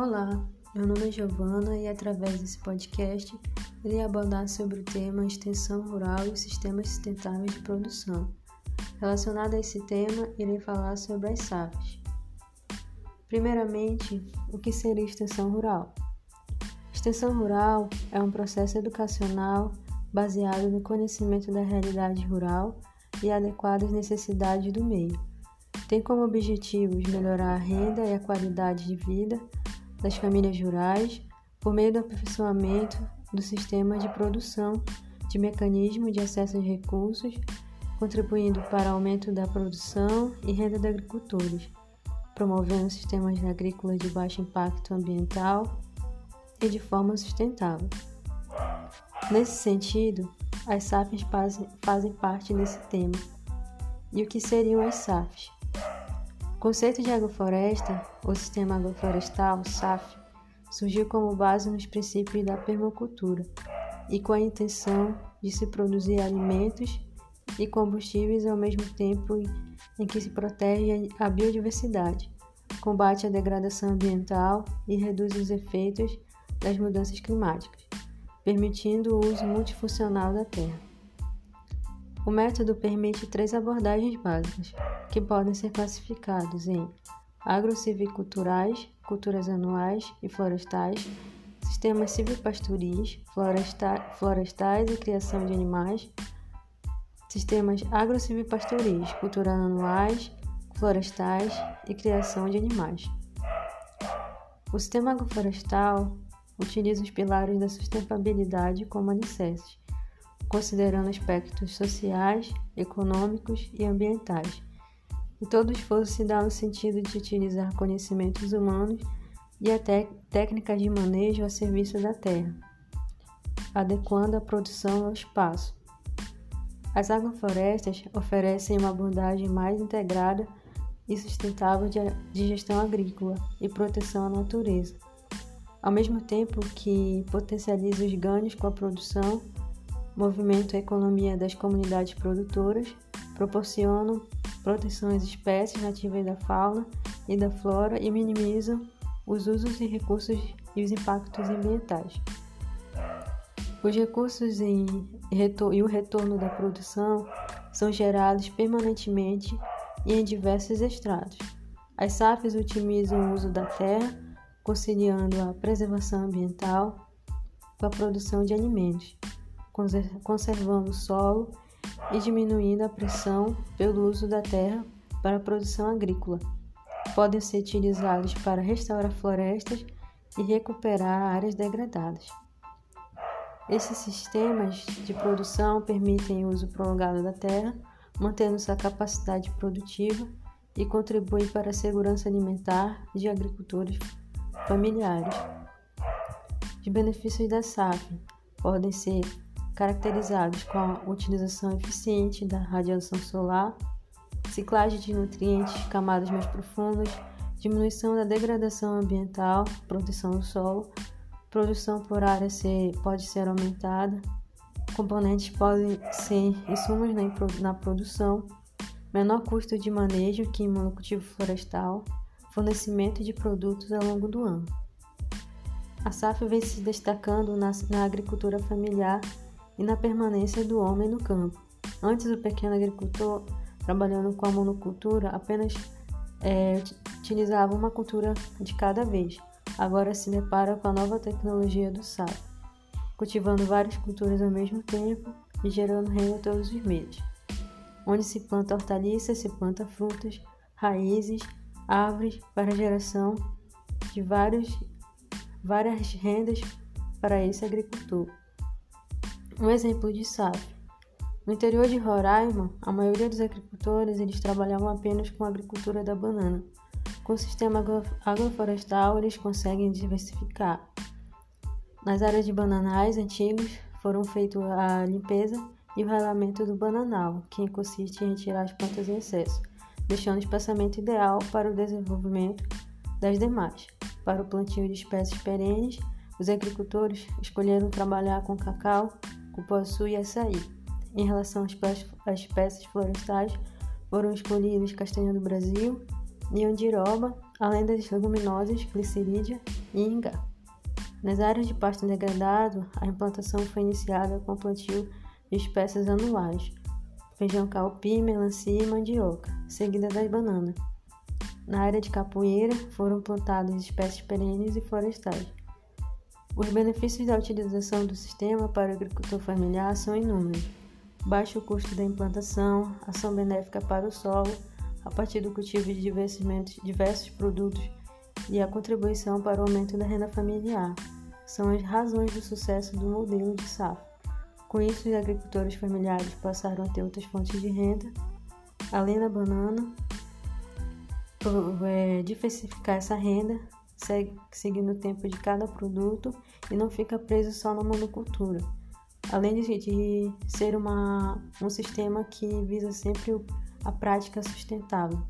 Olá, meu nome é Giovana e através desse podcast irei abordar sobre o tema extensão rural e sistemas sustentáveis de produção. Relacionado a esse tema, irei falar sobre as SAFs. Primeiramente, o que seria extensão rural? Extensão rural é um processo educacional baseado no conhecimento da realidade rural e adequadas necessidades do meio. Tem como objetivos melhorar a renda e a qualidade de vida das famílias rurais por meio do aperfeiçoamento do sistema de produção de mecanismos de acesso aos recursos, contribuindo para o aumento da produção e renda dos agricultores, promovendo sistemas agrícolas de baixo impacto ambiental e de forma sustentável. Nesse sentido, as SAFs fazem parte desse tema. E o que seriam as SAFs? O conceito de agrofloresta, ou sistema agroflorestal, SAF, surgiu como base nos princípios da permacultura e com a intenção de se produzir alimentos e combustíveis ao mesmo tempo em que se protege a biodiversidade, combate a degradação ambiental e reduz os efeitos das mudanças climáticas, permitindo o uso multifuncional da terra. O método permite três abordagens básicas, que podem ser classificados em agrociviculturais, culturas anuais e florestais, sistemas silvipastoris, floresta florestais e criação de animais, sistemas agrocivipastoris, culturas anuais, florestais e criação de animais. O sistema agroflorestal utiliza os pilares da sustentabilidade como alicerces, considerando aspectos sociais, econômicos e ambientais. E todo esforço se dá no sentido de utilizar conhecimentos humanos e até técnicas de manejo a serviço da terra, adequando a produção ao espaço. As agroflorestas oferecem uma abordagem mais integrada e sustentável de gestão agrícola e proteção à natureza, ao mesmo tempo que potencializa os ganhos com a produção movimento a economia das comunidades produtoras, proporcionam proteção às espécies nativas da fauna e da flora e minimizam os usos e recursos e os impactos ambientais. Os recursos e o retorno da produção são gerados permanentemente e em diversos estratos. As SAFs otimizam o uso da terra, conciliando a preservação ambiental com a produção de alimentos conservando o solo e diminuindo a pressão pelo uso da terra para a produção agrícola. Podem ser utilizados para restaurar florestas e recuperar áreas degradadas. Esses sistemas de produção permitem o uso prolongado da terra, mantendo sua capacidade produtiva e contribuem para a segurança alimentar de agricultores familiares. Os benefícios da SAF podem ser caracterizados com a utilização eficiente da radiação solar, ciclagem de nutrientes, camadas mais profundas, diminuição da degradação ambiental, proteção do solo, produção por área ser, pode ser aumentada, componentes podem ser insumos na, na produção, menor custo de manejo que em monocultivo florestal, fornecimento de produtos ao longo do ano. A SAF vem se destacando na, na agricultura familiar e na permanência do homem no campo. Antes, o pequeno agricultor, trabalhando com a monocultura, apenas é, utilizava uma cultura de cada vez. Agora se depara com a nova tecnologia do SAP, cultivando várias culturas ao mesmo tempo e gerando renda todos os meses. Onde se planta hortaliças, se planta frutas, raízes, árvores para geração de vários, várias rendas para esse agricultor. Um exemplo de SAF. No interior de Roraima, a maioria dos agricultores eles trabalhavam apenas com a agricultura da banana. Com o sistema agroflorestal, eles conseguem diversificar. Nas áreas de bananais antigos, foram feitos a limpeza e o ralamento do bananal, que consiste em retirar as plantas em excesso, deixando o espaçamento ideal para o desenvolvimento das demais. Para o plantio de espécies perenes, os agricultores escolheram trabalhar com cacau, cupuaçu e açaí. Em relação às espécies florestais, foram escolhidas castanha do Brasil, andiroba, além das leguminosas glicerídea e ingá. Nas áreas de pasto degradado, a implantação foi iniciada com o plantio de espécies anuais, feijão calpi, melancia e mandioca, seguida das bananas. Na área de capoeira, foram plantadas espécies perenes e florestais. Os benefícios da utilização do sistema para o agricultor familiar são inúmeros. Baixo custo da implantação, ação benéfica para o solo, a partir do cultivo de diversos produtos e a contribuição para o aumento da renda familiar. São as razões do sucesso do modelo de safra. Com isso, os agricultores familiares passaram a ter outras fontes de renda, além da banana, é, diversificar essa renda, seguindo o tempo de cada produto e não fica preso só na monocultura. Além de, de ser uma, um sistema que visa sempre a prática sustentável.